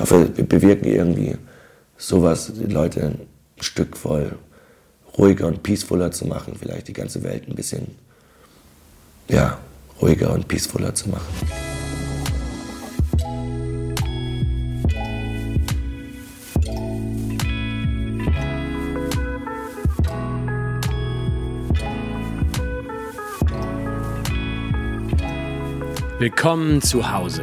hoffe, wir bewirken irgendwie sowas, die Leute ein Stück voll ruhiger und peacefuller zu machen, vielleicht die ganze Welt ein bisschen, ja, ruhiger und peacefuller zu machen. Willkommen zu Hause,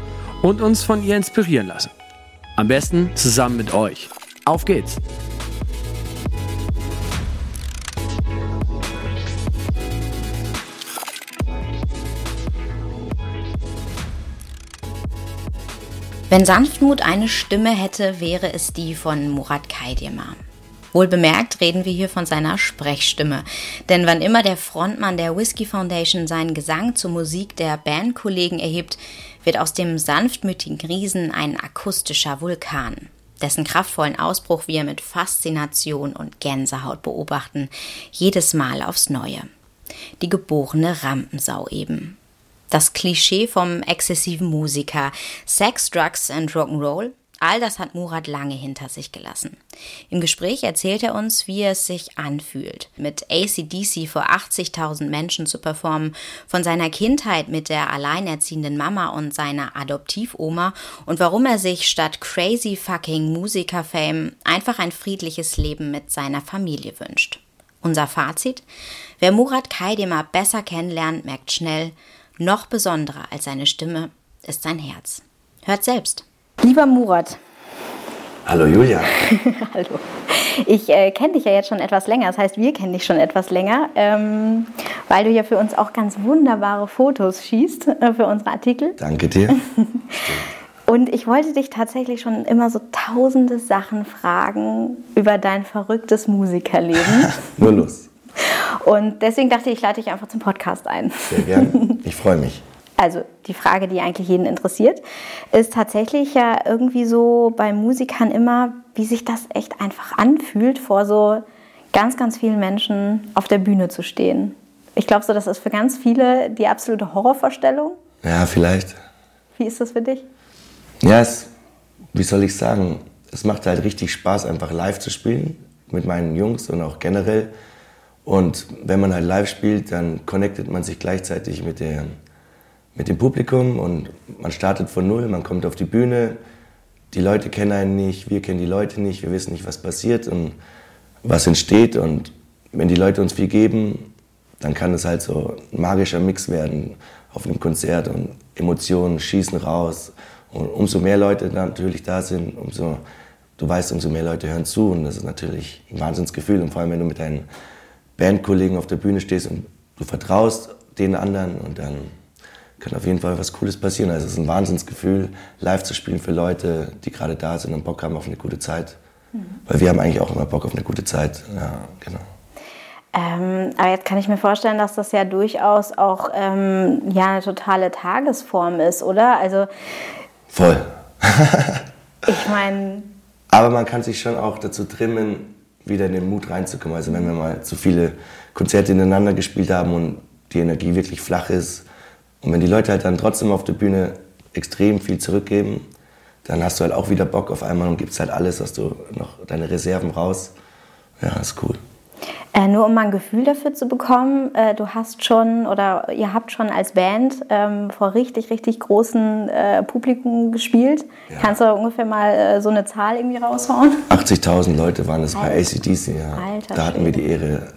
und uns von ihr inspirieren lassen. Am besten zusammen mit euch. Auf geht's! Wenn Sanftmut eine Stimme hätte, wäre es die von Murat Kaidemar. Wohl bemerkt reden wir hier von seiner Sprechstimme. Denn wann immer der Frontmann der Whiskey Foundation seinen Gesang zur Musik der Bandkollegen erhebt, wird aus dem sanftmütigen Riesen ein akustischer Vulkan. Dessen kraftvollen Ausbruch wir mit Faszination und Gänsehaut beobachten, jedes Mal aufs Neue. Die geborene Rampensau eben. Das Klischee vom exzessiven Musiker, Sex, Drugs and Rock'n'Roll All das hat Murat lange hinter sich gelassen. Im Gespräch erzählt er uns, wie es sich anfühlt, mit ACDC vor 80.000 Menschen zu performen, von seiner Kindheit mit der alleinerziehenden Mama und seiner Adoptivoma und warum er sich statt crazy fucking Musiker-Fame einfach ein friedliches Leben mit seiner Familie wünscht. Unser Fazit? Wer Murat Kaidemar besser kennenlernt, merkt schnell, noch besonderer als seine Stimme ist sein Herz. Hört selbst. Lieber Murat. Hallo Julia. Hallo. Ich äh, kenne dich ja jetzt schon etwas länger, das heißt, wir kennen dich schon etwas länger, ähm, weil du ja für uns auch ganz wunderbare Fotos schießt äh, für unsere Artikel. Danke dir. Und ich wollte dich tatsächlich schon immer so tausende Sachen fragen über dein verrücktes Musikerleben. Nur los. Und deswegen dachte ich, ich lade dich einfach zum Podcast ein. Sehr gerne. Ich freue mich also die Frage, die eigentlich jeden interessiert, ist tatsächlich ja irgendwie so bei Musikern immer, wie sich das echt einfach anfühlt, vor so ganz, ganz vielen Menschen auf der Bühne zu stehen. Ich glaube so, das ist für ganz viele die absolute Horrorvorstellung. Ja, vielleicht. Wie ist das für dich? Ja, es, wie soll ich sagen, es macht halt richtig Spaß, einfach live zu spielen mit meinen Jungs und auch generell. Und wenn man halt live spielt, dann connectet man sich gleichzeitig mit der mit dem Publikum und man startet von Null, man kommt auf die Bühne, die Leute kennen einen nicht, wir kennen die Leute nicht, wir wissen nicht, was passiert und was entsteht. Und wenn die Leute uns viel geben, dann kann es halt so ein magischer Mix werden auf einem Konzert und Emotionen schießen raus. Und umso mehr Leute natürlich da sind, umso du weißt, umso mehr Leute hören zu. Und das ist natürlich ein Wahnsinnsgefühl. Und vor allem, wenn du mit deinen Bandkollegen auf der Bühne stehst und du vertraust den anderen und dann kann auf jeden Fall was Cooles passieren. Also es ist ein Wahnsinnsgefühl, live zu spielen für Leute, die gerade da sind und Bock haben auf eine gute Zeit. Mhm. Weil wir haben eigentlich auch immer Bock auf eine gute Zeit. Ja, genau. Ähm, aber jetzt kann ich mir vorstellen, dass das ja durchaus auch ähm, ja, eine totale Tagesform ist, oder? Also Voll. ich meine. Aber man kann sich schon auch dazu trimmen, wieder in den Mut reinzukommen. Also wenn wir mal zu viele Konzerte ineinander gespielt haben und die Energie wirklich flach ist, und wenn die Leute halt dann trotzdem auf der Bühne extrem viel zurückgeben, dann hast du halt auch wieder Bock auf einmal und gibst halt alles, hast du noch deine Reserven raus. Ja, ist cool. Äh, nur um mal ein Gefühl dafür zu bekommen, äh, du hast schon oder ihr habt schon als Band ähm, vor richtig, richtig großen äh, Publikum gespielt. Ja. Kannst du ungefähr mal äh, so eine Zahl irgendwie raushauen? 80.000 Leute waren es bei ACDC, ja. Alter, da hatten wir die Ehre,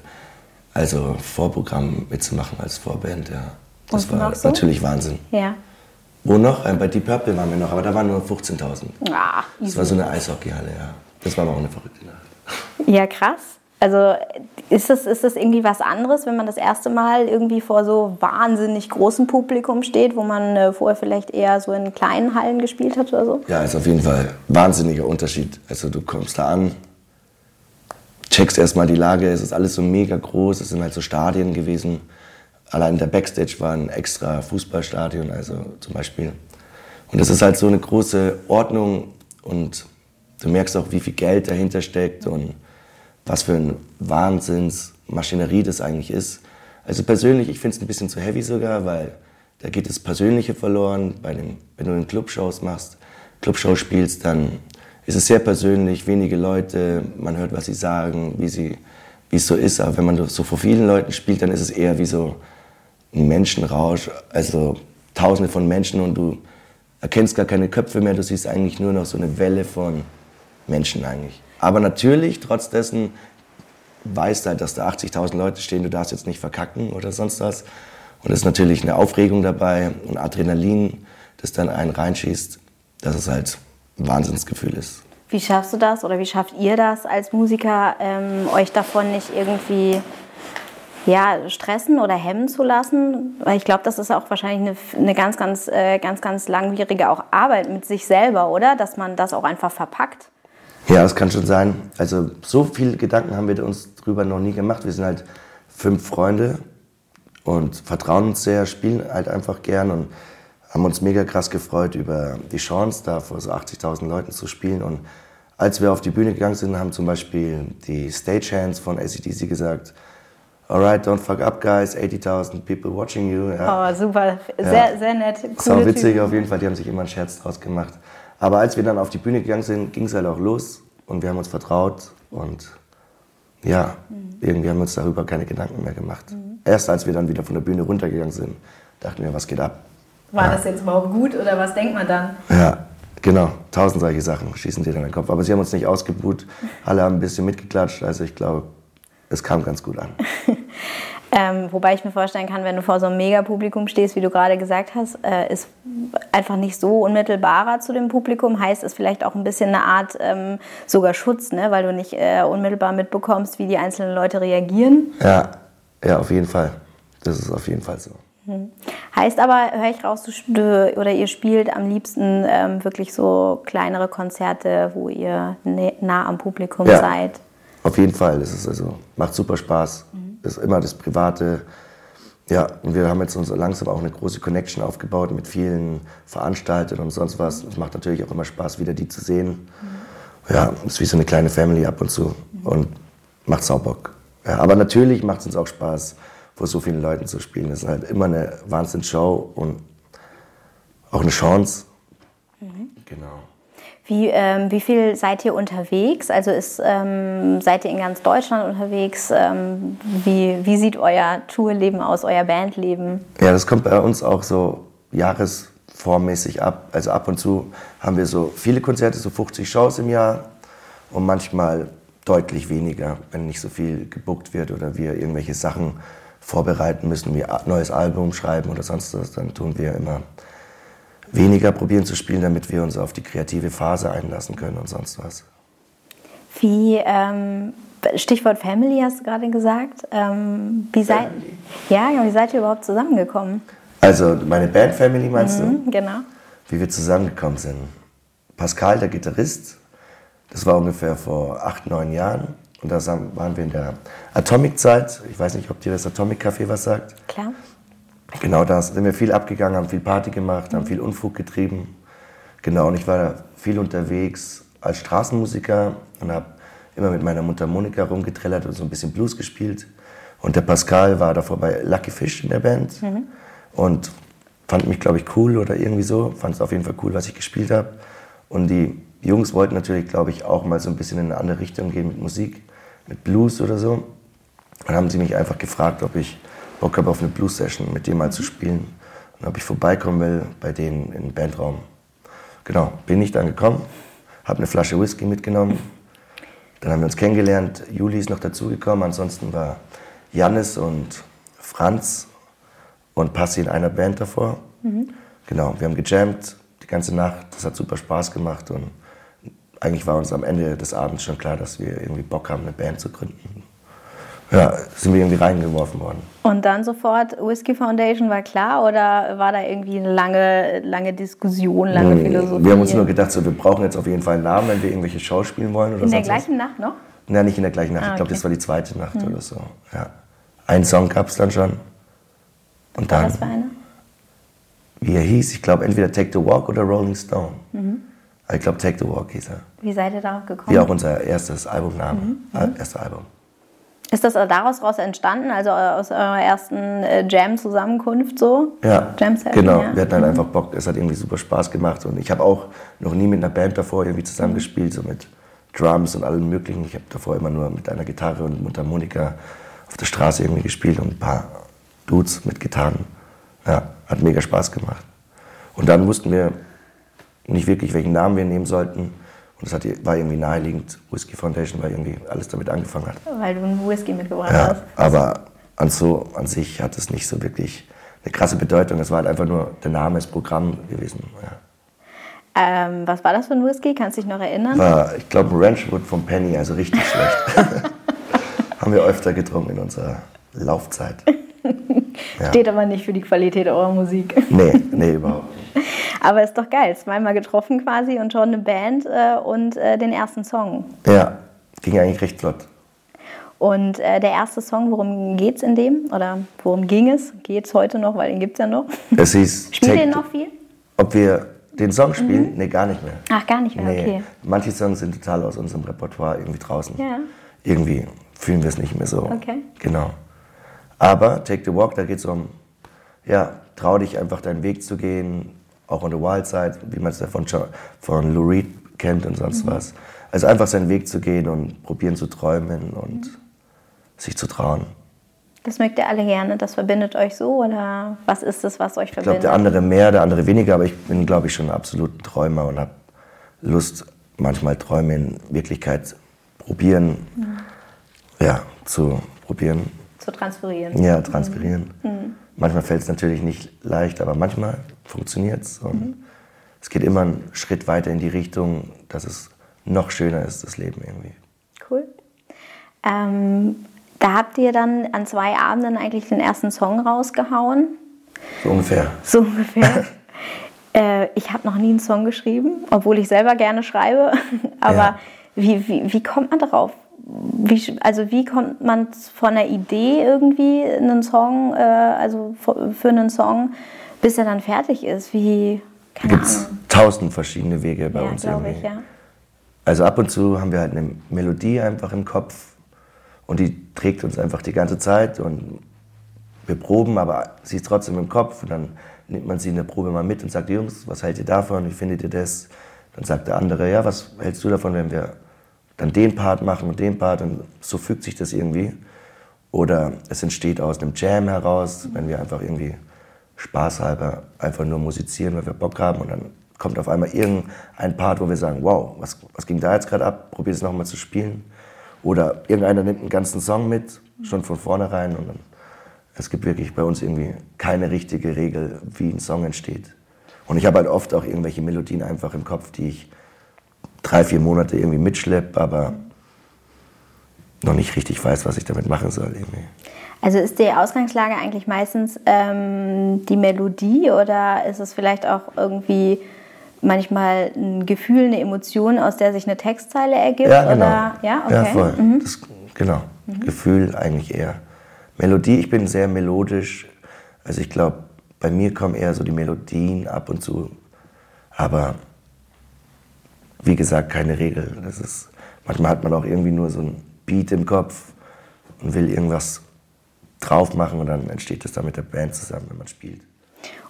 also Vorprogramm mitzumachen als Vorband, ja. Das war so? natürlich Wahnsinn. Ja. Wo noch? Bei Deep Purple waren wir noch, aber da waren nur 15.000. Ah, das war so eine Eishockeyhalle, ja. Das war aber auch eine verrückte Nacht. Ja, krass. Also ist das, ist das irgendwie was anderes, wenn man das erste Mal irgendwie vor so wahnsinnig großem Publikum steht, wo man äh, vorher vielleicht eher so in kleinen Hallen gespielt hat oder so? Ja, ist auf jeden Fall ein wahnsinniger Unterschied. Also du kommst da an, checkst erstmal die Lage, es ist alles so mega groß, es sind halt so Stadien gewesen. Allein der Backstage war ein extra Fußballstadion, also zum Beispiel. Und es ist halt so eine große Ordnung und du merkst auch, wie viel Geld dahinter steckt und was für ein Wahnsinnsmaschinerie das eigentlich ist. Also persönlich, ich finde es ein bisschen zu heavy sogar, weil da geht das Persönliche verloren. Bei dem, wenn du in Clubshows machst, Clubshows spielst, dann ist es sehr persönlich, wenige Leute, man hört, was sie sagen, wie sie, wie es so ist. Aber wenn man so vor vielen Leuten spielt, dann ist es eher wie so ein Menschenrausch, also Tausende von Menschen und du erkennst gar keine Köpfe mehr, du siehst eigentlich nur noch so eine Welle von Menschen eigentlich. Aber natürlich, trotz dessen, weißt du halt, dass da 80.000 Leute stehen, du darfst jetzt nicht verkacken oder sonst was. Und es ist natürlich eine Aufregung dabei und Adrenalin, das dann einen reinschießt, dass es halt ein Wahnsinnsgefühl ist. Wie schaffst du das oder wie schafft ihr das als Musiker, ähm, euch davon nicht irgendwie ja, stressen oder hemmen zu lassen? Weil ich glaube, das ist auch wahrscheinlich eine, eine ganz, ganz, äh, ganz, ganz langwierige auch Arbeit mit sich selber, oder? Dass man das auch einfach verpackt. Ja, das kann schon sein. Also so viele Gedanken haben wir uns drüber noch nie gemacht. Wir sind halt fünf Freunde und vertrauen uns sehr, spielen halt einfach gern und haben uns mega krass gefreut über die Chance, da vor so 80.000 Leuten zu spielen. Und als wir auf die Bühne gegangen sind, haben zum Beispiel die Stagehands von ACDC gesagt, Alright, don't fuck up, guys. 80.000 people watching you. Ja. Oh, super. Sehr, ja. sehr nett. Coole Sau witzig auf jeden Fall. Die haben sich immer einen Scherz draus gemacht. Aber als wir dann auf die Bühne gegangen sind, ging es halt auch los und wir haben uns vertraut und ja, mhm. irgendwie haben wir uns darüber keine Gedanken mehr gemacht. Mhm. Erst als wir dann wieder von der Bühne runtergegangen sind, dachten wir, was geht ab? War ja. das jetzt überhaupt gut oder was denkt man dann? Ja, genau. Tausend solche Sachen schießen dir dann in den Kopf. Aber sie haben uns nicht ausgebuht. Alle haben ein bisschen mitgeklatscht. Also ich glaube, es kam ganz gut an. Ähm, wobei ich mir vorstellen kann, wenn du vor so einem Megapublikum stehst, wie du gerade gesagt hast, äh, ist einfach nicht so unmittelbarer zu dem Publikum, heißt es vielleicht auch ein bisschen eine Art ähm, sogar Schutz, ne? weil du nicht äh, unmittelbar mitbekommst, wie die einzelnen Leute reagieren. Ja, ja, auf jeden Fall. Das ist auf jeden Fall so. Mhm. Heißt aber, höre ich raus, du, oder ihr spielt am liebsten ähm, wirklich so kleinere Konzerte, wo ihr nah am Publikum ja, seid. Auf jeden Fall. Das ist also, macht super Spaß. Mhm ist immer das Private. Ja, und wir haben jetzt uns langsam auch eine große Connection aufgebaut mit vielen Veranstaltern und sonst was. Es macht natürlich auch immer Spaß, wieder die zu sehen. Mhm. Ja, ist wie so eine kleine Family ab und zu mhm. und macht Saubock. Ja, aber natürlich macht es uns auch Spaß, vor so vielen Leuten zu spielen. Das ist halt immer eine Wahnsinnsshow und auch eine Chance. Mhm. Genau. Wie, ähm, wie viel seid ihr unterwegs? Also ist, ähm, seid ihr in ganz Deutschland unterwegs? Ähm, wie, wie sieht euer Tourleben aus, euer Bandleben? Ja, das kommt bei uns auch so jahresformmäßig ab. Also ab und zu haben wir so viele Konzerte, so 50 Shows im Jahr und manchmal deutlich weniger, wenn nicht so viel gebuckt wird oder wir irgendwelche Sachen vorbereiten müssen, wie neues Album schreiben oder sonst was, dann tun wir immer weniger probieren zu spielen, damit wir uns auf die kreative Phase einlassen können und sonst was. Wie, ähm, Stichwort Family hast du gerade gesagt. Ähm, wie, seid, ja, wie seid ihr überhaupt zusammengekommen? Also meine Band Family meinst mhm, du? Genau. Wie wir zusammengekommen sind. Pascal, der Gitarrist, das war ungefähr vor acht, neun Jahren. Und da waren wir in der Atomic-Zeit. Ich weiß nicht, ob dir das Atomic-Café was sagt. Klar. Genau das. Sind wir viel abgegangen, haben viel Party gemacht, haben viel Unfug getrieben. Genau, und ich war viel unterwegs als Straßenmusiker und habe immer mit meiner Mutter Monika rumgetrellert und so ein bisschen Blues gespielt. Und der Pascal war davor bei Lucky Fish in der Band mhm. und fand mich, glaube ich, cool oder irgendwie so. Fand es auf jeden Fall cool, was ich gespielt habe. Und die Jungs wollten natürlich, glaube ich, auch mal so ein bisschen in eine andere Richtung gehen mit Musik, mit Blues oder so. Dann haben sie mich einfach gefragt, ob ich Bock habe auf eine Blues-Session, mit dem mal zu spielen. Und ob ich vorbeikommen will bei denen im Bandraum. Genau, bin ich dann gekommen, habe eine Flasche Whisky mitgenommen. Dann haben wir uns kennengelernt. Juli ist noch dazugekommen. Ansonsten war Jannis und Franz und Passi in einer Band davor. Mhm. Genau, wir haben gejammt die ganze Nacht. Das hat super Spaß gemacht. Und eigentlich war uns am Ende des Abends schon klar, dass wir irgendwie Bock haben, eine Band zu gründen. Ja, sind wir irgendwie reingeworfen worden. Und dann sofort Whiskey Foundation war klar oder war da irgendwie eine lange, lange Diskussion, lange Philosophie? Hm, Wir haben uns nur gedacht, so, wir brauchen jetzt auf jeden Fall einen Namen, wenn wir irgendwelche Shows spielen wollen oder In der sonst was. gleichen Nacht noch? Nein, nicht in der gleichen Nacht. Ah, Ich glaube, okay. Hm. das war die zweite Nacht oder so. Ja. Ein Song gab es dann schon. Und dann, Was für eine? wie er hieß, ich glaube, entweder Take the Walk oder Rolling Stone. Mhm. Ich glaube, Take the Walk hieß er. Wie seid ihr darauf gekommen? Wie auch unser erstes Albumname. Mhm. Äh, Erstes Album. Ist das daraus raus entstanden, also aus eurer ersten äh, Jam-Zusammenkunft so? Ja, Jam-Session, genau. ja. Wir hatten halt einfach Bock. Es hat irgendwie super Spaß gemacht. Und ich habe auch noch nie mit einer Band davor irgendwie zusammengespielt, so mit Drums und allem Möglichen. Ich habe davor immer nur mit einer Gitarre und Mundharmonika auf der Straße irgendwie gespielt und ein paar Dudes mit Gitarren. Ja, hat mega Spaß gemacht. Und dann wussten wir nicht wirklich, welchen Namen wir nehmen sollten. Und das hat, war irgendwie naheliegend. Whiskey Foundation, weil irgendwie alles damit angefangen hat. Weil du einen Whisky mitgebracht Ja, hast. aber an, so, an sich hat es nicht so wirklich eine krasse Bedeutung. Es war halt einfach nur der Name des Programms gewesen. Ja. Ähm, was war das für ein Whisky? Kannst du dich noch erinnern? War, ich glaube, ein Ranchwood vom Penny, also richtig schlecht. Haben wir öfter getrunken in unserer Laufzeit. Ja. Steht aber nicht für die Qualität eurer Musik. Nee, nee, überhaupt nicht. Aber ist doch geil. Zweimal getroffen quasi und schon eine Band äh, und äh, den ersten Song. Ja, ging eigentlich recht flott. Und äh, der erste Song, worum geht's in dem? Oder worum ging es? Geht's heute noch, weil den gibt's ja noch. Es hieß, Spielt ihr noch viel? ob wir den Song spielen? Nee, gar nicht mehr. Ach, gar nicht mehr, Nee, okay. manche Songs sind total aus unserem Repertoire irgendwie draußen. Ja. Irgendwie fühlen wir es nicht mehr so. Okay. Genau. Aber Take the Walk, da geht es um, ja, trau dich einfach deinen Weg zu gehen, auch on the wild side, wie man es ja von, von Lou Reed kennt und sonst was. Also einfach seinen Weg zu gehen und probieren zu träumen und sich zu trauen. Das mögt ihr alle gerne. Das verbindet euch so? Oder was ist es, was euch Ich glaube, verbindet? der andere mehr, der andere weniger, aber ich bin, glaube ich, schon ein absoluter Träumer und habe Lust, manchmal Träume in Wirklichkeit probieren, ja, zu probieren, Zu transferieren. ja, transferieren. Manchmal fällt es natürlich nicht leicht, aber manchmal funktioniert es. Und es geht immer einen Schritt weiter in die Richtung, dass es noch schöner ist, das Leben irgendwie. Cool. Ähm, da habt ihr dann an zwei Abenden eigentlich den ersten Song rausgehauen. So ungefähr. So ungefähr. äh, ich habe noch nie einen Song geschrieben, obwohl ich selber gerne schreibe. Aber Ja. wie, wie, wie kommt man darauf? Wie, also wie kommt man von einer Idee irgendwie einen Song, äh, also für einen Song, bis er dann fertig ist? Wie, keine gibt es Ahnung. tausend verschiedene Wege bei Ja, uns irgendwie. ich, ja. Also ab und zu haben wir halt eine Melodie einfach im Kopf und die trägt uns einfach die ganze Zeit und wir proben, aber sie ist trotzdem im Kopf und dann nimmt man sie in der Probe mal mit und sagt, Jungs, was haltet ihr davon, wie findet ihr das? Dann sagt der andere, ja, was hältst du davon, wenn wir dann den Part machen und den Part und so fügt sich das irgendwie. Oder es entsteht aus einem Jam heraus, wenn wir einfach irgendwie spaßhalber einfach nur musizieren, weil wir Bock haben und dann kommt auf einmal irgendein Part, wo wir sagen, wow, was, was ging da jetzt gerade ab, probier es nochmal zu spielen. Oder irgendeiner nimmt einen ganzen Song mit, schon von vornherein und dann, es gibt wirklich bei uns irgendwie keine richtige Regel, wie ein Song entsteht. Und ich habe halt oft auch irgendwelche Melodien einfach im Kopf, die ich drei, vier Monate irgendwie mitschleppe, aber noch nicht richtig weiß, was ich damit machen soll irgendwie. Also ist die Ausgangslage eigentlich meistens ähm, die Melodie oder ist es vielleicht auch irgendwie manchmal ein Gefühl, eine Emotion, aus der sich eine Textzeile ergibt? Ja, genau. Oder? Ja, okay. ja voll. Mhm. Das, genau. Gefühl eigentlich eher. Melodie, ich bin sehr melodisch. Also ich glaube, bei mir kommen eher so die Melodien ab und zu. Aber wie gesagt, keine Regel. Das ist, manchmal hat man auch irgendwie nur so ein Beat im Kopf und will irgendwas drauf machen und dann entsteht das dann mit der Band zusammen, wenn man spielt.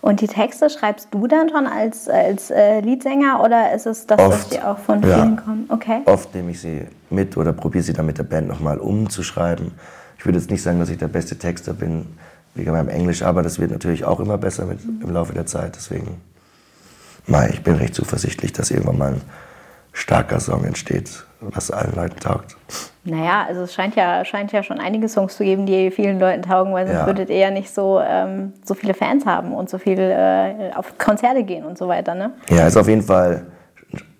Und die Texte schreibst du dann schon als, als äh, Liedsänger oder ist es, dass das Oft, dir auch von ja. vielen kommt? Okay. Oft nehme ich sie mit oder probiere sie dann mit der Band nochmal umzuschreiben. Ich würde jetzt nicht sagen, dass ich der beste Texter bin wegen meinem Englisch, aber das wird natürlich auch immer besser mit, im Laufe der Zeit. Deswegen, mei, ich bin recht zuversichtlich, dass irgendwann mal ein starker Song entsteht, was allen Leuten taugt. Naja, also es scheint ja, scheint ja schon einige Songs zu geben, die vielen Leuten taugen, weil sonst Ja. würdet ihr ja nicht so, ähm, so viele Fans haben und so viel äh, auf Konzerte gehen und so weiter, ne? Ja, ist auf jeden Fall,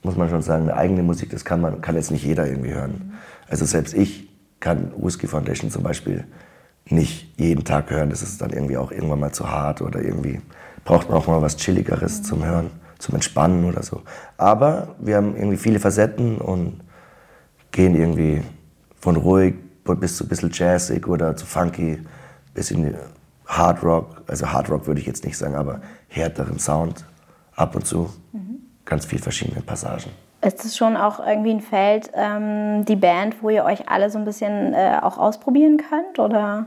muss man schon sagen, eine eigene Musik, das kann man kann jetzt nicht jeder irgendwie hören. Also selbst ich kann Whiskey Foundation zum Beispiel nicht jeden Tag hören. Das ist dann irgendwie auch irgendwann mal zu hart oder irgendwie braucht man auch mal was Chilligeres mhm. zum Hören, zum Entspannen oder so. Aber wir haben irgendwie viele Facetten und gehen irgendwie von ruhig bis zu ein bisschen jazzig oder zu funky, bis in Hard Rock. Also Hard Rock würde ich jetzt nicht sagen, aber härteren Sound ab und zu. Mhm. Ganz viel verschiedene Passagen. Ist es schon auch irgendwie ein Feld, ähm, die Band, wo ihr euch alle so ein bisschen äh, auch ausprobieren könnt? Oder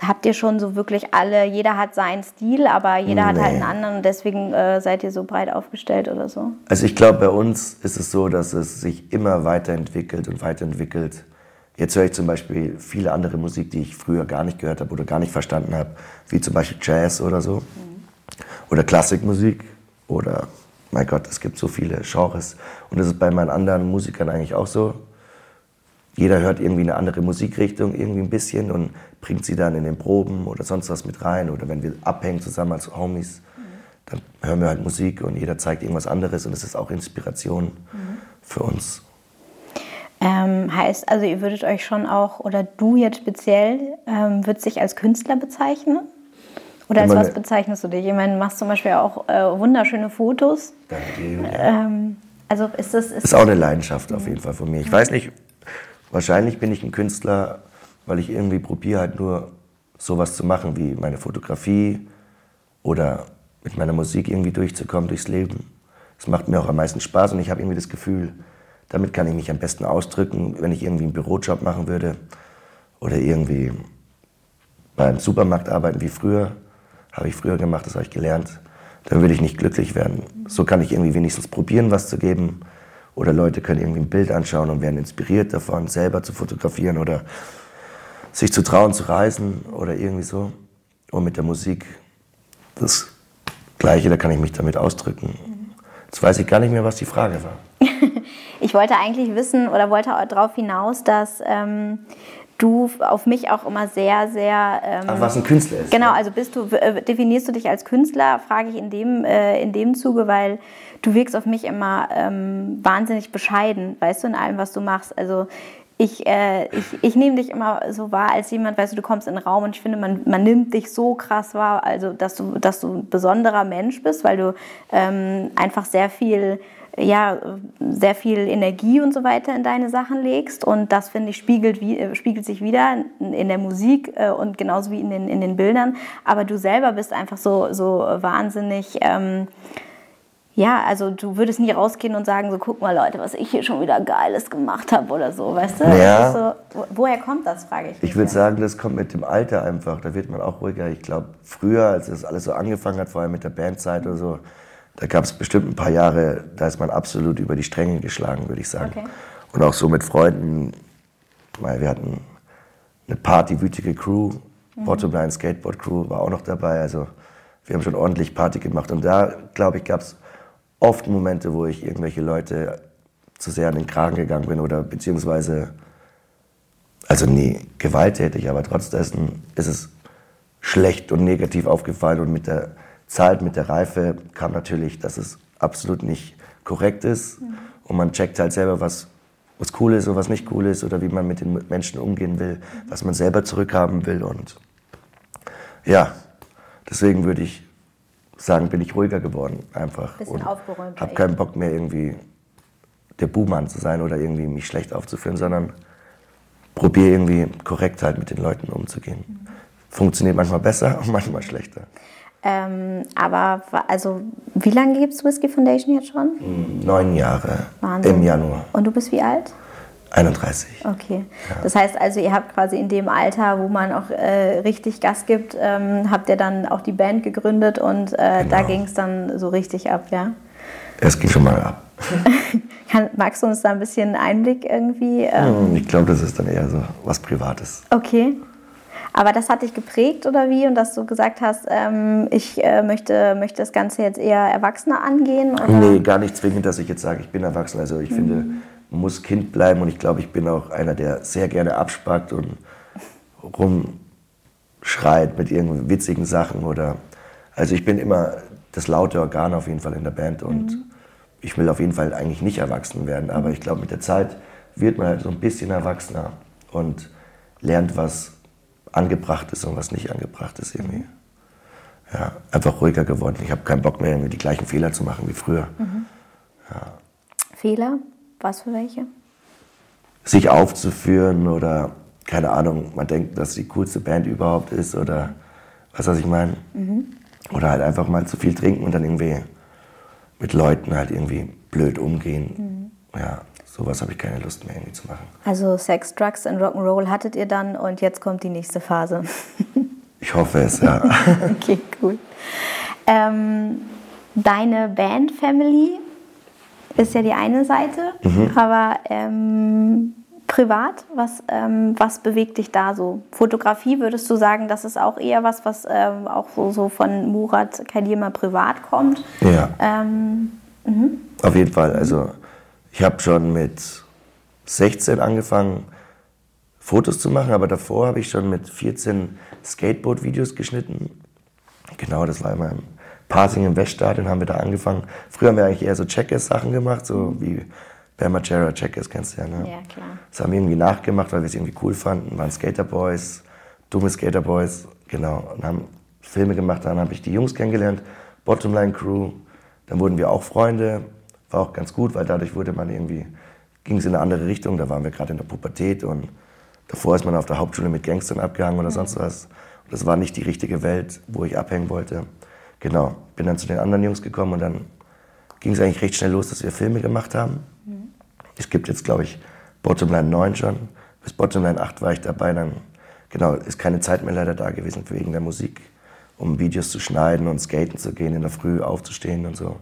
habt ihr schon so wirklich alle, jeder hat seinen Stil, aber jeder nee. hat halt einen anderen und deswegen äh, seid ihr so breit aufgestellt oder so? Also ich glaube, bei uns ist es so, dass es sich immer weiterentwickelt und weiterentwickelt. Jetzt höre ich zum Beispiel viele andere Musik, die ich früher gar nicht gehört habe oder gar nicht verstanden habe, wie zum Beispiel Jazz oder so. Mhm. Oder Klassikmusik oder mein Gott, es gibt so viele Genres. Und das ist bei meinen anderen Musikern eigentlich auch so. Jeder hört irgendwie eine andere Musikrichtung, irgendwie ein bisschen und bringt sie dann in den Proben oder sonst was mit rein. Oder wenn wir abhängen zusammen als Homies, dann hören wir halt Musik und jeder zeigt irgendwas anderes und es ist auch Inspiration mhm. für uns. Ähm, heißt also, ihr würdet euch schon auch, oder du jetzt speziell, ähm, würdest dich als Künstler bezeichnen? Oder als was bezeichnest du dich? Ich meine, du machst zum Beispiel auch äh, wunderschöne Fotos. Danke. Ähm, also ist das. Ist, ist auch eine Leidenschaft auf jeden Fall von mir. Ich weiß nicht, wahrscheinlich bin ich ein Künstler, weil ich irgendwie probiere halt nur sowas zu machen wie meine Fotografie oder mit meiner Musik irgendwie durchzukommen durchs Leben. Es macht mir auch am meisten Spaß und ich habe irgendwie das Gefühl, damit kann ich mich am besten ausdrücken, wenn ich irgendwie einen Bürojob machen würde oder irgendwie beim Supermarkt arbeiten wie früher habe ich früher gemacht, das habe ich gelernt. Dann würde ich nicht glücklich werden. So kann ich irgendwie wenigstens probieren, was zu geben. Oder Leute können irgendwie ein Bild anschauen und werden inspiriert davon, selber zu fotografieren oder sich zu trauen, zu reisen oder irgendwie so. Und mit der Musik das Gleiche, da kann ich mich damit ausdrücken. Jetzt weiß ich gar nicht mehr, was die Frage war. ich wollte eigentlich wissen oder wollte darauf hinaus, dass ähm, du auf mich auch immer sehr, sehr. Ähm, Ach, was ein Künstler ist. Genau, also bist du, äh, definierst du dich als Künstler, frage ich in dem, äh, in dem Zuge, weil du wirkst auf mich immer ähm, wahnsinnig bescheiden, weißt du, in allem, was du machst. Also ich, äh, ich, ich nehme dich immer so wahr als jemand, weißt du, du kommst in den Raum und ich finde, man, man nimmt dich so krass wahr, also dass du, dass du ein besonderer Mensch bist, weil du ähm, einfach sehr viel ja, sehr viel Energie und so weiter in deine Sachen legst. Und das, finde ich, spiegelt, wie, äh, spiegelt sich wieder in der Musik äh, und genauso wie in den, in den Bildern. Aber du selber bist einfach so, so wahnsinnig. Ähm, ja, also du würdest nie rausgehen und sagen, so guck mal Leute, was ich hier schon wieder Geiles gemacht habe oder so, weißt du? Ja. So, woher kommt das, frage ich mich. Ich würde sagen, das kommt mit dem Alter einfach, da wird man auch ruhiger. Ich glaube, früher, als das alles so angefangen hat, vor allem mit der Bandzeit oder so, da gab es bestimmt ein paar Jahre, da ist man absolut über die Stränge geschlagen, würde ich sagen. Okay. Und auch so mit Freunden, weil wir hatten eine partywütige Crew, mhm. Bottomline Skateboard Crew war auch noch dabei. Also wir haben schon ordentlich Party gemacht. Und da, glaube ich, gab es oft Momente, wo ich irgendwelche Leute zu sehr an den Kragen gegangen bin oder beziehungsweise, also nie gewalttätig, aber trotzdem ist es schlecht und negativ aufgefallen und mit der Zeit, mit der Reife kam natürlich, dass es absolut nicht korrekt ist mhm. und man checkt halt selber, was, was cool ist und was nicht cool ist oder wie man mit den Menschen umgehen will, mhm. was man selber zurückhaben will und ja, deswegen würde ich sagen, bin ich ruhiger geworden einfach. Bisschen aufgeräumt. Habe keinen Bock mehr irgendwie der Buhmann zu sein oder irgendwie mich schlecht aufzuführen, sondern probiere irgendwie korrekt halt mit den Leuten umzugehen. Mhm. Funktioniert manchmal besser und manchmal schlechter. Ähm, aber also, wie lange gibt es Whiskey Foundation jetzt schon? Neun Jahre. Wahnsinn. Im Januar. Und du bist wie alt? 31. Okay. Ja. Das heißt also, ihr habt quasi in dem Alter, wo man auch äh, richtig Gas gibt, ähm, habt ihr dann auch die Band gegründet und äh, genau. da ging es dann so richtig ab, ja? Es ging schon mal ab. Kann, magst du uns da ein bisschen Einblick irgendwie? Ähm? Ich glaube, das ist dann eher so was Privates. Okay. Aber das hat dich geprägt oder wie? Und dass du gesagt hast, ähm, ich äh, möchte, möchte das Ganze jetzt eher erwachsener angehen? Oder? Nee, gar nicht zwingend, dass ich jetzt sage, ich bin erwachsen. Also ich mhm. finde, man muss Kind bleiben und ich glaube, ich bin auch einer, der sehr gerne abspackt und rumschreit mit irgendwelchen witzigen Sachen oder also ich bin immer das laute Organ auf jeden Fall in der Band und mhm. ich will auf jeden Fall eigentlich nicht erwachsen werden, aber ich glaube mit der Zeit wird man halt so ein bisschen erwachsener und lernt, was angebracht ist und was nicht angebracht ist irgendwie. Ja, einfach ruhiger geworden. Ich habe keinen Bock mehr, irgendwie die gleichen Fehler zu machen wie früher. Ja. Fehler? Was für welche? Sich aufzuführen oder, keine Ahnung, man denkt, dass die coolste Band überhaupt ist oder, was was ich meine? Mhm. Oder halt einfach mal zu viel trinken und dann irgendwie mit Leuten halt irgendwie blöd umgehen. Mhm. Ja, sowas habe ich keine Lust mehr irgendwie zu machen. Also Sex, Drugs und Rock'n'Roll hattet ihr dann und jetzt kommt die nächste Phase. ich hoffe es, ja. okay, cool. Ähm, deine Band Family ist ja die eine Seite, mhm. aber ähm, privat, was, ähm, was bewegt dich da so? Fotografie, würdest du sagen, das ist auch eher was, was ähm, auch so, so von Murat Kadima privat kommt? Ja. Mhm. Auf jeden Fall. Also ich habe schon mit 16 angefangen, Fotos zu machen, aber davor habe ich schon mit 14 Skateboard-Videos geschnitten. Genau, das war immer im Parsing im Weststadion, haben wir da angefangen. Früher haben wir eigentlich eher so Checkers-Sachen gemacht, so wie Bamachera Checkers, kennst du ja, ne? Ja, klar. Das haben wir irgendwie nachgemacht, weil wir es irgendwie cool fanden. Waren Skaterboys, dumme Skaterboys, genau. Und haben Filme gemacht, dann habe ich die Jungs kennengelernt, Bottomline Crew. Dann wurden wir auch Freunde, war auch ganz gut, weil dadurch wurde man irgendwie, ging es in eine andere Richtung. Da waren wir gerade in der Pubertät und davor ist man auf der Hauptschule mit Gangstern abgehangen oder sonst was. Das war nicht die richtige Welt, wo ich abhängen wollte. Genau, bin dann zu den anderen Jungs gekommen und dann ging es eigentlich recht schnell los, dass wir Filme gemacht haben. Mhm. Es gibt jetzt, glaube ich, Bottomline 9 schon. Bis Bottomline 8 war ich dabei. Dann, genau, ist keine Zeit mehr leider da gewesen wegen der Musik, um Videos zu schneiden und skaten zu gehen, in der Früh aufzustehen und so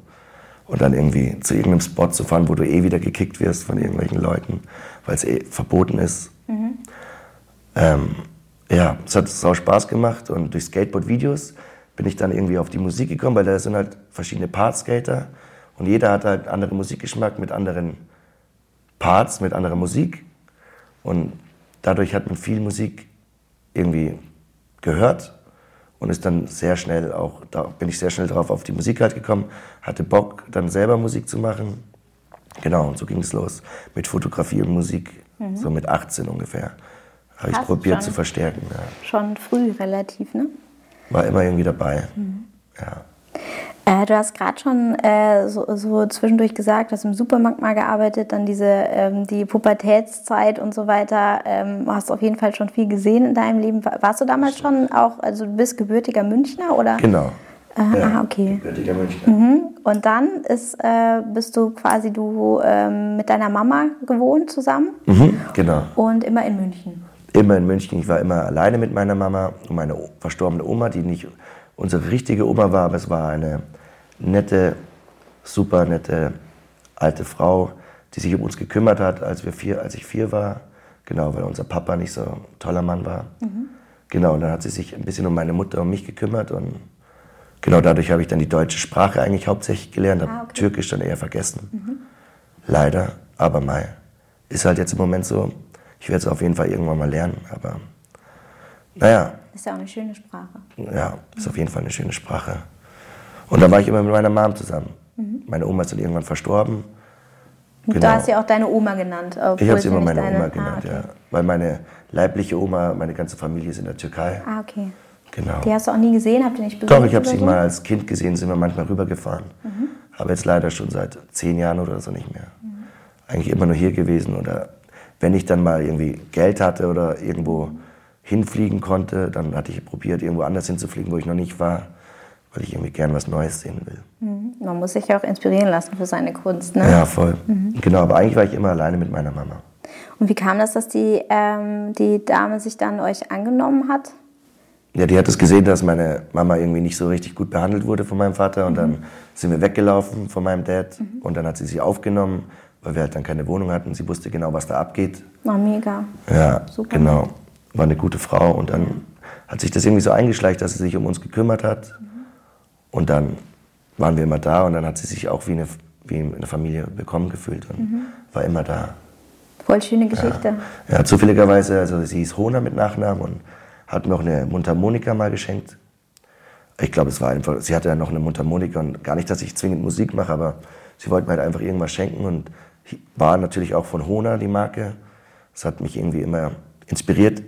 und dann irgendwie zu irgendeinem Spot zu fahren, wo du eh wieder gekickt wirst von irgendwelchen Leuten, weil es eh verboten ist. Mhm. Ähm, ja, es hat sau Spaß gemacht und durch Skateboard-Videos bin ich dann irgendwie auf die Musik gekommen, weil da sind halt verschiedene Part-Skater und jeder hat halt anderen Musikgeschmack mit anderen Parts, mit anderer Musik und dadurch hat man viel Musik irgendwie gehört und ist dann sehr schnell auch, da bin ich sehr schnell drauf auf die Musik halt gekommen, hatte Bock, dann selber Musik zu machen. Genau, und so ging es los mit Fotografie und Musik, mhm. so mit 18 ungefähr. Habe ich probiert zu verstärken. Ja. Schon früh relativ, ne? War immer irgendwie dabei. Mhm. Ja. Äh, du hast gerade schon äh, so, so, zwischendurch gesagt, du hast im Supermarkt mal gearbeitet, dann diese ähm, die Pubertätszeit und so weiter. Ähm, hast auf jeden Fall schon viel gesehen in deinem Leben. Warst du damals schon auch, also du bist gebürtiger Münchner oder? Genau. Aha, ja, okay. Gebürtiger Münchner. Mhm. Und dann ist, äh, bist du quasi du ähm, mit deiner Mama gewohnt zusammen? Mhm, genau. Und immer in München? Immer in München. Ich war immer alleine mit meiner Mama und meine verstorbene Oma, die nicht unsere richtige Oma war, aber es war eine nette, super nette alte Frau, die sich um uns gekümmert hat, als, wir vier, als ich vier war. Genau, weil unser Papa nicht so ein toller Mann war. Mhm. Genau, und dann hat sie sich ein bisschen um meine Mutter und mich gekümmert und genau dadurch habe ich dann die deutsche Sprache eigentlich hauptsächlich gelernt, habe ah, okay. Türkisch dann eher vergessen. Mhm. Leider, aber mal. Ist halt jetzt im Moment so. Ich werde es auf jeden Fall irgendwann mal lernen, aber naja. Ist ja auch eine schöne Sprache. Ja, ist auf jeden Fall eine schöne Sprache. Und da war ich immer mit meiner Mom zusammen. Mhm. Meine Oma ist dann irgendwann verstorben. Genau. Du hast ja auch deine Oma genannt. Ich habe sie immer meine deine... Oma genannt, ah, okay. ja. Weil meine leibliche Oma, meine ganze Familie ist in der Türkei. Ah, okay. Genau. Die hast du auch nie gesehen? Habt ihr nicht besucht? Doch, ich habe sie mal als Kind gesehen, sind wir manchmal rübergefahren. Mhm. Aber jetzt leider schon seit zehn Jahren oder so nicht mehr. Mhm. Eigentlich immer nur hier gewesen. Oder wenn ich dann mal irgendwie Geld hatte oder irgendwo hinfliegen konnte, dann hatte ich probiert, irgendwo anders hinzufliegen, wo ich noch nicht war weil ich irgendwie gern was Neues sehen will. Mhm. Man muss sich ja auch inspirieren lassen für seine Kunst, ne? Ja, voll. Mhm. Genau, aber eigentlich war ich immer alleine mit meiner Mama. Und wie kam das, dass die, ähm, die Dame sich dann euch angenommen hat? Ja, die hat es gesehen, dass meine Mama irgendwie nicht so richtig gut behandelt wurde von meinem Vater. Und mhm. dann sind wir weggelaufen von meinem Dad. Mhm. Und dann hat sie sie aufgenommen, weil wir halt dann keine Wohnung hatten. Sie wusste genau, was da abgeht. War mega. Ja, Super. genau. War eine gute Frau. Und dann hat sich das irgendwie so eingeschleicht, dass sie sich um uns gekümmert hat. Mhm. Und dann waren wir immer da und dann hat sie sich auch wie eine, wie eine Familie bekommen gefühlt und mhm. war immer da. Voll schöne Geschichte. Ja, ja zufälligerweise, also sie hieß Hona mit Nachnamen und hat mir auch eine Mundharmonika mal geschenkt. Ich glaube, es war einfach, sie hatte ja noch eine Mundharmonika und gar nicht, dass ich zwingend Musik mache, aber sie wollte mir halt einfach irgendwas schenken und war natürlich auch von Hona die Marke. Das hat mich irgendwie immer inspiriert,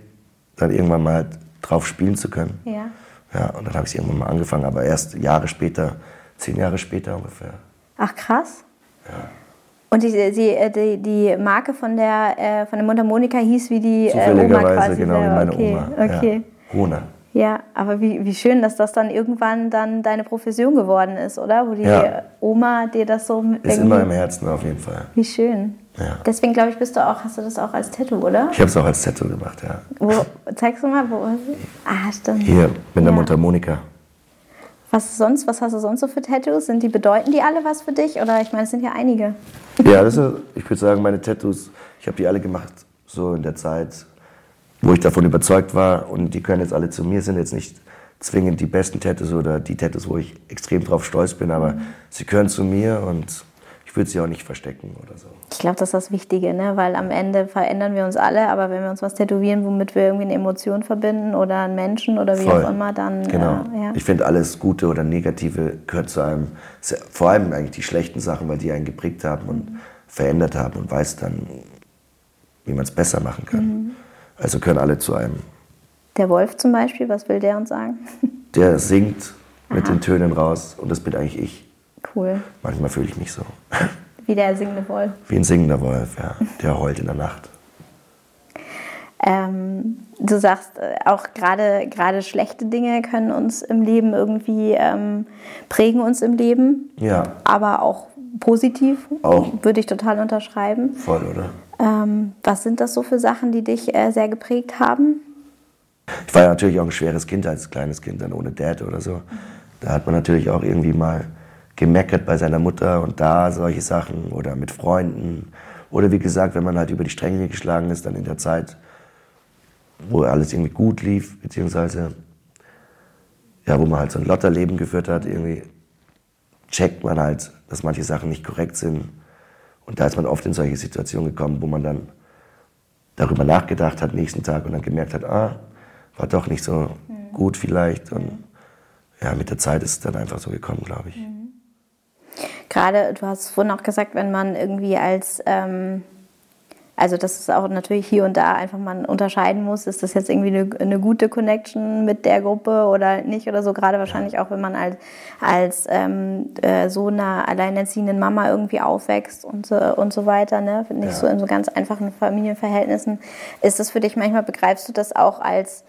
dann irgendwann mal drauf spielen zu können. Ja. Ja, und dann habe ich irgendwann mal angefangen, aber erst Jahre später, zehn Jahre später ungefähr. Ach krass. Ja. Und die, die, die, die Marke von der, äh, von der Mundharmonika hieß wie die äh, Oma quasi. genau, wie meine okay. Oma. Okay. Ja. Rona. Ja, aber wie, wie schön, dass das dann irgendwann dann deine Profession geworden ist, oder? Wo die Ja. Oma dir das so mit Ist immer im Herzen auf jeden Fall. Wie schön. Ja. Deswegen glaube ich, bist du auch, hast du das auch als Tattoo, oder? Ich habe es auch als Tattoo gemacht, ja. Wo, zeigst du mal, wo ist es? Ah, stimmt. Hier mit der Ja. Mundharmonika. Was sonst, was hast du sonst so für Tattoos? Sind die, bedeuten die alle was für dich? Oder ich meine, es sind ja einige. Ja, das ist, ich würde sagen, meine Tattoos, ich habe die alle gemacht, so in der Zeit, wo ich davon überzeugt war. Und die können jetzt alle zu mir, sind jetzt nicht zwingend die besten Tattoos oder die Tattoos, wo ich extrem drauf stolz bin, aber sie gehören zu mir und ich würde sie auch nicht verstecken oder so. Ich glaube, das ist das Wichtige, ne? weil am Ende verändern wir uns alle, aber wenn wir uns was tätowieren, womit wir irgendwie eine Emotion verbinden oder einen Menschen oder wie Voll. auch immer, dann Genau. äh, ja. Ich finde, alles Gute oder Negative gehört zu einem, vor allem eigentlich die schlechten Sachen, weil die einen geprägt haben und verändert haben und weiß dann, wie man es besser machen kann. Mhm. Also gehören alle zu einem. Der Wolf zum Beispiel, was will der uns sagen? Der singt mit den Tönen raus und das bin eigentlich ich. cool. Manchmal fühle ich mich so. Wie der singende Wolf. Wie ein singender Wolf, ja. Der heult in der Nacht. Ähm, du sagst äh, auch gerade gerade schlechte Dinge können uns im Leben irgendwie ähm, prägen uns im Leben, Ja, aber auch positiv. Auch. Würde ich total unterschreiben. voll, oder? Ähm, was sind das so für Sachen, die dich äh, sehr geprägt haben? Ich war ja natürlich auch ein schweres Kind als kleines Kind, dann ohne Dad oder so. Da hat man natürlich auch irgendwie mal gemeckert bei seiner Mutter und da solche Sachen oder mit Freunden. Oder wie gesagt, wenn man halt über die Stränge geschlagen ist, dann in der Zeit, wo alles irgendwie gut lief, beziehungsweise ja, wo man halt so ein Lotterleben geführt hat, irgendwie checkt man halt, dass manche Sachen nicht korrekt sind. Und da ist man oft in solche Situationen gekommen, wo man dann darüber nachgedacht hat nächsten Tag und dann gemerkt hat, ah, war doch nicht so gut vielleicht. Und ja, mit der Zeit ist es dann einfach so gekommen, glaube ich. Gerade, du hast vorhin auch gesagt, wenn man irgendwie als, ähm, also das ist auch natürlich hier und da einfach man unterscheiden muss, ist das jetzt irgendwie eine, eine gute Connection mit der Gruppe oder nicht oder so. Gerade wahrscheinlich auch, wenn man als, als ähm, äh, so einer alleinerziehenden Mama irgendwie aufwächst und so, und so weiter, ne? nicht Ja. so in so ganz einfachen Familienverhältnissen. Ist das für dich manchmal, begreifst du das auch als,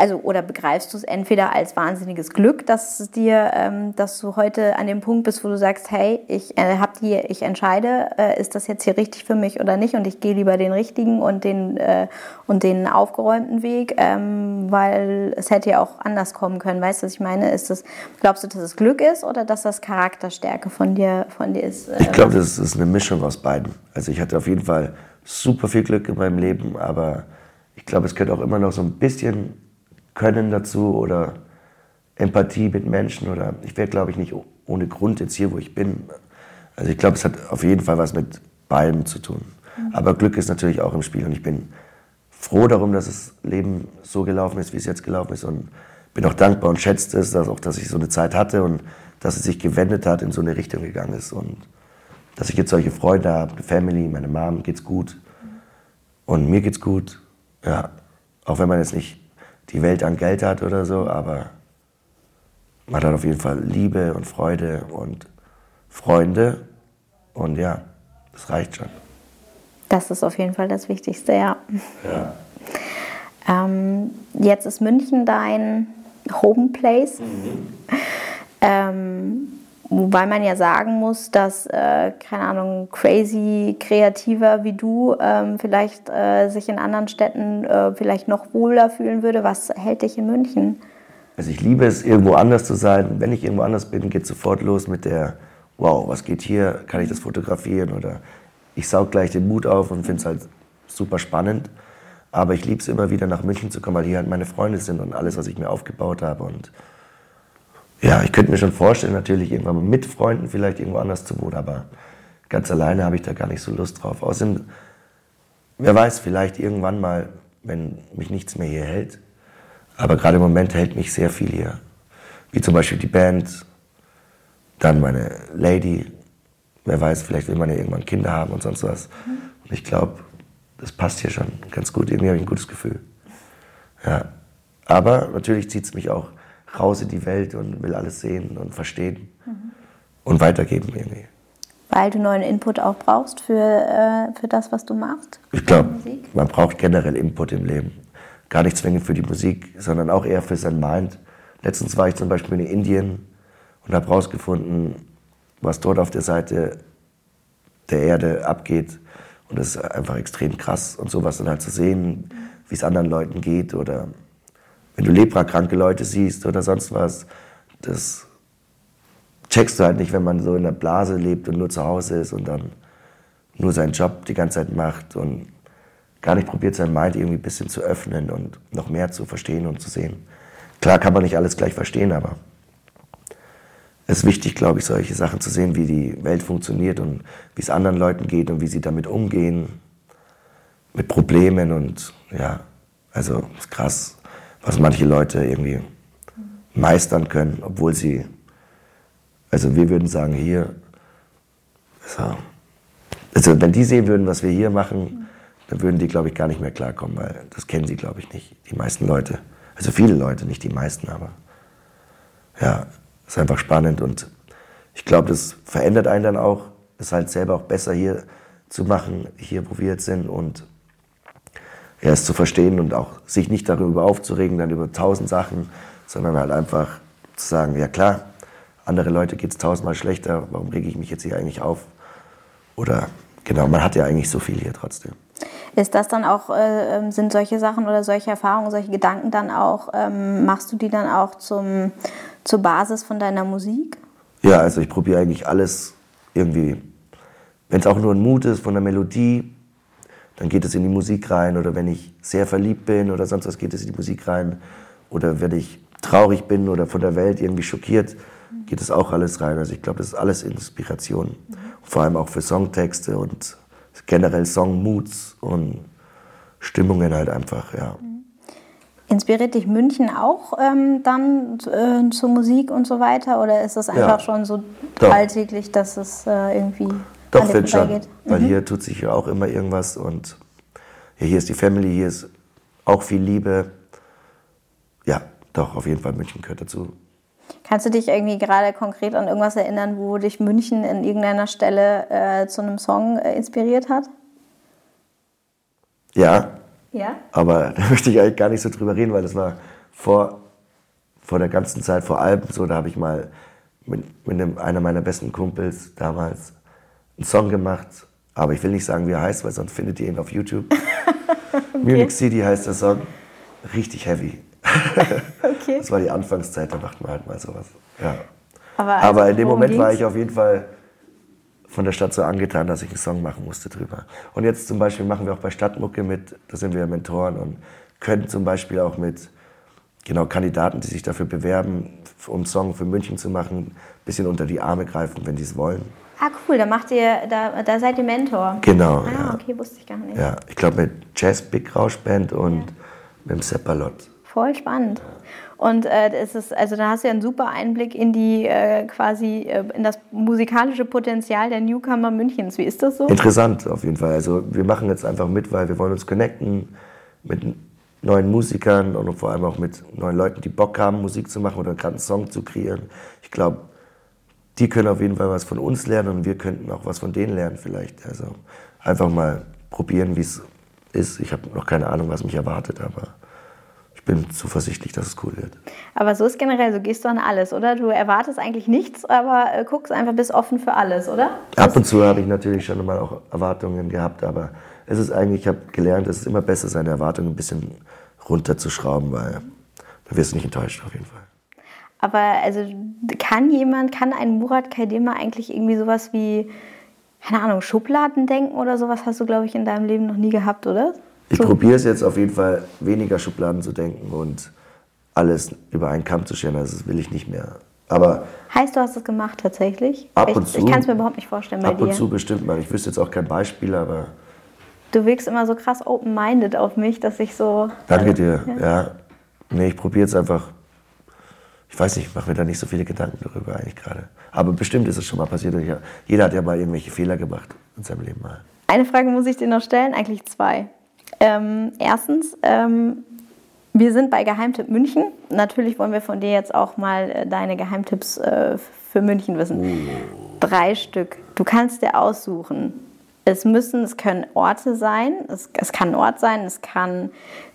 also oder begreifst du es entweder als wahnsinniges Glück, dass es dir, ähm, dass du heute an dem Punkt bist, wo du sagst, hey, ich äh, hab die, ich entscheide, äh, ist das jetzt hier richtig für mich oder nicht und ich gehe lieber den richtigen und den äh, und den aufgeräumten Weg, ähm, weil es hätte ja auch anders kommen können. Weißt du, was ich meine? Ist das, glaubst du, dass es Glück ist oder dass das Charakterstärke von dir, von dir ist? äh, Ich glaube, das ist eine Mischung aus beiden. Also ich hatte auf jeden Fall super viel Glück in meinem Leben, aber ich glaube, es gehört auch immer noch so ein bisschen Können dazu oder Empathie mit Menschen oder ich wäre, glaube ich, nicht oh- ohne Grund jetzt hier, wo ich bin. Also ich glaube, es hat auf jeden Fall was mit beidem zu tun. Aber Glück ist natürlich auch im Spiel und ich bin froh darum, dass das Leben so gelaufen ist, wie es jetzt gelaufen ist und bin auch dankbar und schätze es, dass auch, dass ich so eine Zeit hatte und dass es sich gewendet hat, in so eine Richtung gegangen ist und dass ich jetzt solche Freunde habe, eine Family, meine Mom geht's gut und mir geht's gut. Ja, auch wenn man jetzt nicht die Welt an Geld hat oder so, aber man hat auf jeden Fall Liebe und Freude und Freunde und ja, das reicht schon. Das ist auf jeden Fall das Wichtigste, ja. Ähm, jetzt ist München dein Homeplace. Ähm, wobei man ja sagen muss, dass, äh, keine Ahnung, crazy Kreativer wie du ähm, vielleicht äh, sich in anderen Städten äh, vielleicht noch wohler fühlen würde. Was hält dich in München? Also ich liebe es, irgendwo anders zu sein. Wenn ich irgendwo anders bin, geht sofort los mit der, wow, was geht hier? Kann ich das fotografieren? Oder ich saug gleich den Mut auf und finde es halt super spannend. Aber ich liebe es immer wieder nach München zu kommen, weil hier halt meine Freunde sind und alles, was ich mir aufgebaut habe. Und ja, ich könnte mir schon vorstellen, natürlich irgendwann mal mit Freunden vielleicht irgendwo anders zu wohnen, aber ganz alleine habe ich da gar nicht so Lust drauf. Außerdem, wer weiß, vielleicht irgendwann mal, wenn mich nichts mehr hier hält. Aber gerade im Moment hält mich sehr viel hier. Wie zum Beispiel die Band, dann meine Lady. Wer weiß, vielleicht will man ja irgendwann Kinder haben und sonst was. Und ich glaube, das passt hier schon ganz gut. Irgendwie habe ich ein gutes Gefühl. Ja. Aber natürlich zieht es mich auch raus in die Welt und will alles sehen und verstehen mhm. und weitergeben irgendwie. Weil du neuen Input auch brauchst für, äh, für das, was du machst? Ich glaube, man braucht generell Input im Leben. Gar nicht zwingend für die Musik, sondern auch eher für sein Mind. Letztens war ich zum Beispiel in Indien und habe herausgefunden, was dort auf der Seite der Erde abgeht. Und das ist einfach extrem krass. Und sowas dann halt zu sehen, wie es anderen Leuten geht oder wenn du leprakranke Leute siehst oder sonst was, das checkst du halt nicht, wenn man so in der Blase lebt und nur zu Hause ist und dann nur seinen Job die ganze Zeit macht und gar nicht probiert, sein Mind irgendwie ein bisschen zu öffnen und noch mehr zu verstehen und zu sehen. Klar kann man nicht alles gleich verstehen, aber es ist wichtig, glaube ich, solche Sachen zu sehen, wie die Welt funktioniert und wie es anderen Leuten geht und wie sie damit umgehen, mit Problemen und ja, also ist krass, was manche Leute irgendwie meistern können, obwohl sie also wir würden sagen, hier, so. also wenn die sehen würden, was wir hier machen, dann würden die, glaube ich, gar nicht mehr klarkommen, weil das kennen sie, glaube ich, nicht, die meisten Leute. Also viele Leute, nicht die meisten, aber ja, ist einfach spannend und ich glaube, das verändert einen dann auch, es halt selber auch besser hier zu machen, hier wo wir jetzt sind und ja, es zu verstehen und auch sich nicht darüber aufzuregen, dann über tausend Sachen, sondern halt einfach zu sagen, ja klar, andere Leute geht es tausendmal schlechter, warum rege ich mich jetzt hier eigentlich auf? Oder genau, man hat ja eigentlich so viel hier trotzdem. Ist das dann auch, äh, ähm, sind solche Sachen oder solche Erfahrungen, solche Gedanken dann auch, ähm, machst du die dann auch zum, zur Basis von deiner Musik? Ja, also ich probiere eigentlich alles irgendwie, wenn es auch nur ein Mut ist von der Melodie, dann geht es in die Musik rein. Oder wenn ich sehr verliebt bin oder sonst was, geht es in die Musik rein. Oder wenn ich traurig bin oder von der Welt irgendwie schockiert, geht das auch alles rein. Also ich glaube, das ist alles Inspiration. Mhm. Vor allem auch für Songtexte und generell Songmoods und Stimmungen halt einfach, ja. Mhm. Inspiriert dich München auch ähm, dann äh, zur Musik und so weiter? Oder ist das einfach ja, schon so alltäglich, dass es äh, irgendwie Doch, finde schon. Geht? Weil mhm. hier tut sich ja auch immer irgendwas und hier ist die Family, hier ist auch viel Liebe. Ja, doch, auf jeden Fall München gehört dazu. Kannst du dich irgendwie gerade konkret an irgendwas erinnern, wo dich München in irgendeiner Stelle äh, zu einem Song äh, inspiriert hat? Ja. Ja? Aber da möchte ich eigentlich gar nicht so drüber reden, weil das war vor, vor der ganzen Zeit, vor allem so, da habe ich mal mit, mit einem, einer meiner besten Kumpels damals einen Song gemacht. Aber ich will nicht sagen, wie er heißt, weil sonst findet ihr ihn auf YouTube. okay. Munich City heißt der Song. Richtig heavy. okay. Das war die Anfangszeit, da macht man halt mal sowas. Ja. Aber, also Aber in dem Moment ging's? war ich auf jeden Fall von der Stadt so angetan, dass ich einen Song machen musste drüber. Und jetzt zum Beispiel machen wir auch bei Stadtmucke mit, da sind wir Mentoren und können zum Beispiel auch mit genau, Kandidaten, die sich dafür bewerben, um einen Song für München zu machen, ein bisschen unter die Arme greifen, wenn die es wollen. Ah, cool, da macht ihr, da, da seid ihr Mentor. Genau. Ah, ja. okay, wusste ich gar nicht. Ja, ich glaube mit Jazz Big Rausch Band und ja. mit dem Seppalot. Voll spannend. Und äh, es ist, also da hast du ja einen super Einblick in die äh, quasi äh, in das musikalische Potenzial der Newcomer Münchens. Wie ist das so? Interessant auf jeden Fall. Also wir machen jetzt einfach mit, weil wir wollen uns connecten mit neuen Musikern und vor allem auch mit neuen Leuten, die Bock haben, Musik zu machen oder gerade einen Song zu kreieren. Ich glaube, die können auf jeden Fall was von uns lernen und wir könnten auch was von denen lernen vielleicht. Also einfach mal probieren, wie es ist. Ich habe noch keine Ahnung, was mich erwartet, aber ich bin zuversichtlich, dass es cool wird. Aber so ist generell, so gehst du an alles, oder? Du erwartest eigentlich nichts, aber äh, guckst einfach, bist offen für alles, oder? Ab und zu habe ich natürlich schon mal auch Erwartungen gehabt, aber es ist eigentlich, ich habe gelernt, es ist immer besser, seine Erwartungen ein bisschen runterzuschrauben, weil da wirst du nicht enttäuscht auf jeden Fall. Aber also kann jemand, kann ein Murat Kaidema eigentlich irgendwie sowas wie, keine Ahnung, Schubladen denken oder sowas hast du, glaube ich, in deinem Leben noch nie gehabt, oder? Ich so. probiere es jetzt auf jeden Fall, weniger Schubladen zu denken und alles über einen Kamm zu scheren. Also das will ich nicht mehr. Aber heißt, du hast es gemacht tatsächlich? Ab und ich, zu. Ich kann es mir überhaupt nicht vorstellen bei ab dir. Ab und zu bestimmt mal. Ich wüsste jetzt auch kein Beispiel, aber... Du wirkst immer so krass open-minded auf mich, dass ich so... Danke dir, ja. ja. Nee, ich probiere jetzt einfach... Ich weiß nicht, ich mache mir da nicht so viele Gedanken darüber eigentlich gerade. Aber bestimmt ist es schon mal passiert. Jeder hat ja mal irgendwelche Fehler gemacht in seinem Leben mal. Eine Frage muss ich dir noch stellen, eigentlich zwei. Ähm, erstens, ähm, Wir sind bei Geheimtipp München. Natürlich wollen wir von dir jetzt auch mal äh, deine Geheimtipps äh, für München wissen. Uh. Drei Stück. Du kannst dir aussuchen. Es müssen, es können Orte sein. Es, es kann ein Ort sein. Es kann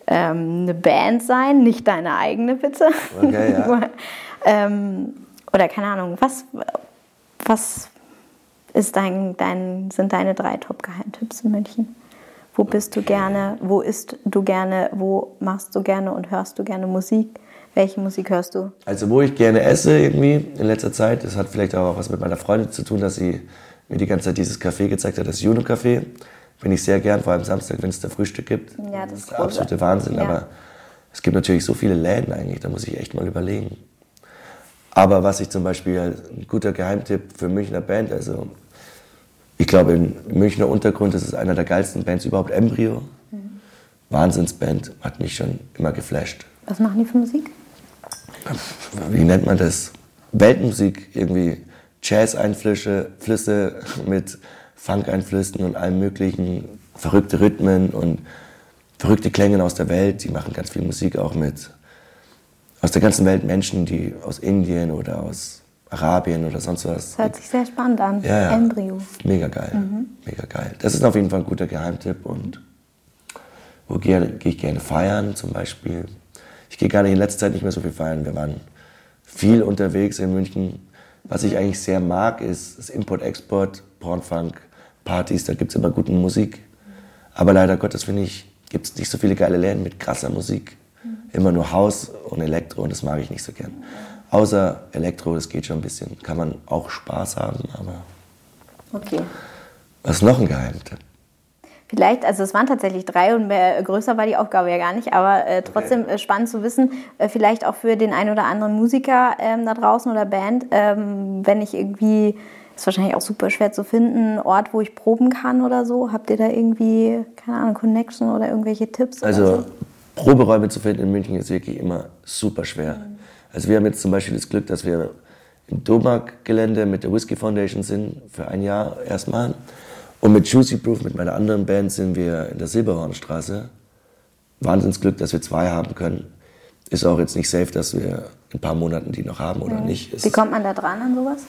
ähm, eine Band sein, nicht deine eigene bitte. Okay, ja. ähm, oder keine Ahnung. Was, was ist dein, dein, sind deine drei Top-Geheimtipps in München? Wo bist du gerne? Wo isst du gerne? Wo machst du gerne und hörst du gerne Musik? Welche Musik hörst du? Also wo ich gerne esse irgendwie in letzter Zeit, das hat vielleicht auch was mit meiner Freundin zu tun, dass sie mir die ganze Zeit dieses Café gezeigt hat, das Juno Café. Bin ich sehr gern, vor allem Samstag, wenn es da Frühstück gibt. Ja, das ist der absolute Wahnsinn. Ja. Aber es gibt natürlich so viele Läden eigentlich, da muss ich echt mal überlegen. Aber was ich zum Beispiel ein guter Geheimtipp für Münchner Band, also ich glaube im Münchner Untergrund ist es einer der geilsten Bands überhaupt, Embryo. Wahnsinnsband, hat mich schon immer geflasht. Was machen die für Musik? Wie nennt man das? Weltmusik, irgendwie Jazz-Einflüsse Flüsse mit Funk-Einflüssen und allem möglichen, verrückte Rhythmen und verrückte Klänge aus der Welt. Die machen ganz viel Musik auch mit aus der ganzen Welt Menschen, die aus Indien oder aus Arabien oder sonst was. Das hört sich sehr spannend an. Ja, ja. Embryo. Mega geil. Mega geil. Das ist auf jeden Fall ein guter Geheimtipp. Und wo gehe, gehe ich gerne feiern zum Beispiel? Ich gehe gar nicht in letzter Zeit nicht mehr so viel feiern. Wir waren viel unterwegs in München. Was ich eigentlich sehr mag, ist das Import-Export, Pornfunk, Partys. Da gibt es immer gute Musik. Aber leider Gottes, finde ich, gibt es nicht so viele geile Läden mit krasser Musik. Immer nur Haus und Elektro und das mag ich nicht so gern. Außer Elektro, das geht schon ein bisschen. Kann man auch Spaß haben, aber Okay. was ist noch ein Geheimtipp? Vielleicht, also es waren tatsächlich drei und mehr, größer war die Aufgabe ja gar nicht, aber äh, trotzdem äh, spannend zu wissen, äh, vielleicht auch für den einen oder anderen Musiker ähm, da draußen oder Band, ähm, wenn ich irgendwie, ist wahrscheinlich auch super schwer zu finden, einen Ort, wo ich proben kann oder so. Habt ihr da irgendwie, keine Ahnung, Connection oder irgendwelche Tipps? Also so? Proberäume zu finden in München ist wirklich immer super schwer. Also wir haben jetzt zum Beispiel das Glück, dass wir im Domark-Gelände mit der Whiskey Foundation sind, für ein Jahr erstmal. Und mit Juicy Proof, mit meiner anderen Band, sind wir in der Silberhornstraße. Wahnsinnsglück, dass wir zwei haben können. Ist auch jetzt nicht safe, dass wir in ein paar Monaten die noch haben oder nicht. Es Wie kommt man da dran an sowas?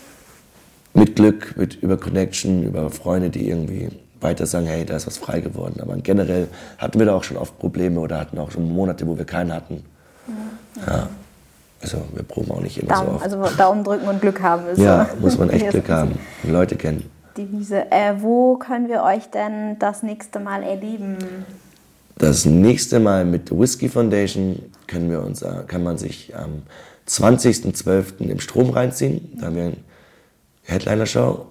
Mit Glück, mit, über Connection, über Freunde, die irgendwie weiter sagen, hey, da ist was frei geworden. Aber generell hatten wir da auch schon oft Probleme oder hatten auch schon Monate, wo wir keinen hatten. Ja. Also wir proben auch nicht immer so Daumen, oft. also Daumen drücken und Glück haben ist ja, so. muss man echt Glück haben. und Leute kennen. Die Wiese. Äh, wo können wir euch denn das nächste Mal erleben? Das nächste Mal mit der Whiskey Foundation können wir uns, äh, kann man sich am 20.12. im Strom reinziehen. Da haben wir Headliner-Show.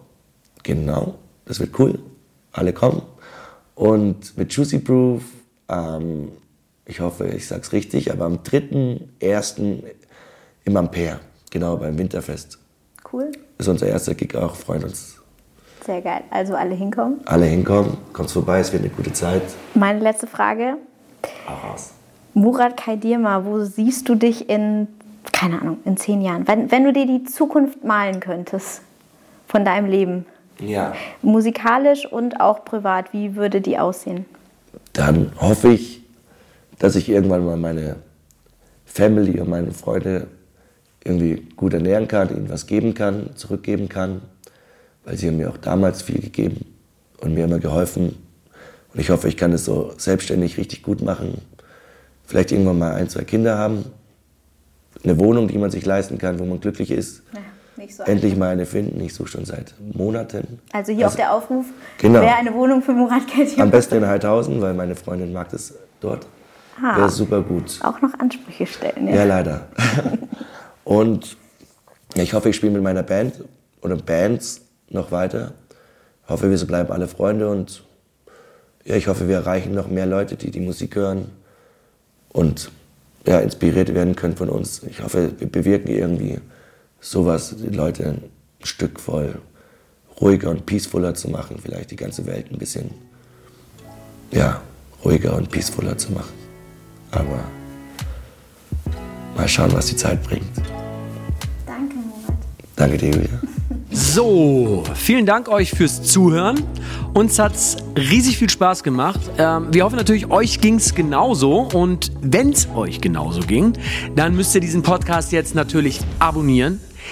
Genau, das wird cool. Alle kommen. Und mit Juicy Proof, ähm, ich hoffe, ich sag's richtig, aber am 3.1. im Ampere, genau beim Winterfest. Cool. Ist unser erster Gig auch, freuen uns. Sehr geil. Also alle hinkommen. Alle hinkommen, kommt vorbei, es wird eine gute Zeit. Meine letzte Frage. Auch raus. Murat Kaidirma, wo siehst du dich in, keine Ahnung, in zehn Jahren? Wenn, wenn du dir die Zukunft malen könntest von deinem Leben, Ja. musikalisch und auch privat, wie würde die aussehen? dann hoffe ich, dass ich irgendwann mal meine Family und meine Freunde irgendwie gut ernähren kann, ihnen was geben kann, zurückgeben kann, weil sie haben mir auch damals viel gegeben und mir immer geholfen. Und ich hoffe, ich kann es so selbstständig richtig gut machen. Vielleicht irgendwann mal ein, zwei Kinder haben, eine Wohnung, die man sich leisten kann, wo man glücklich ist. nicht so Endlich mal eine finden. Ich suche schon seit Monaten. Also hier auf der Aufruf, Genau. wer eine Wohnung für Murat Kaidirma Am besten in Heidhausen, weil meine Freundin mag das dort. Ah. Wäre super gut. auch noch Ansprüche stellen. Ja, leider. Und ich hoffe, ich spiele mit meiner Band oder Bands noch weiter. Ich hoffe, wir bleiben alle Freunde und ja, ich hoffe, wir erreichen noch mehr Leute, die die Musik hören und ja, inspiriert werden können von uns. Ich hoffe, wir bewirken irgendwie sowas, die Leute ein Stück voll ruhiger und peacefuller zu machen, vielleicht die ganze Welt ein bisschen ja, ruhiger und peacefuller zu machen. Aber mal schauen, was die Zeit bringt. Danke, Murat. Danke dir, Julia. So, vielen Dank euch fürs Zuhören. Uns hat's riesig viel Spaß gemacht. Ähm, wir hoffen natürlich, euch ging's genauso. Und wenn's euch genauso ging, dann müsst ihr diesen Podcast jetzt natürlich abonnieren.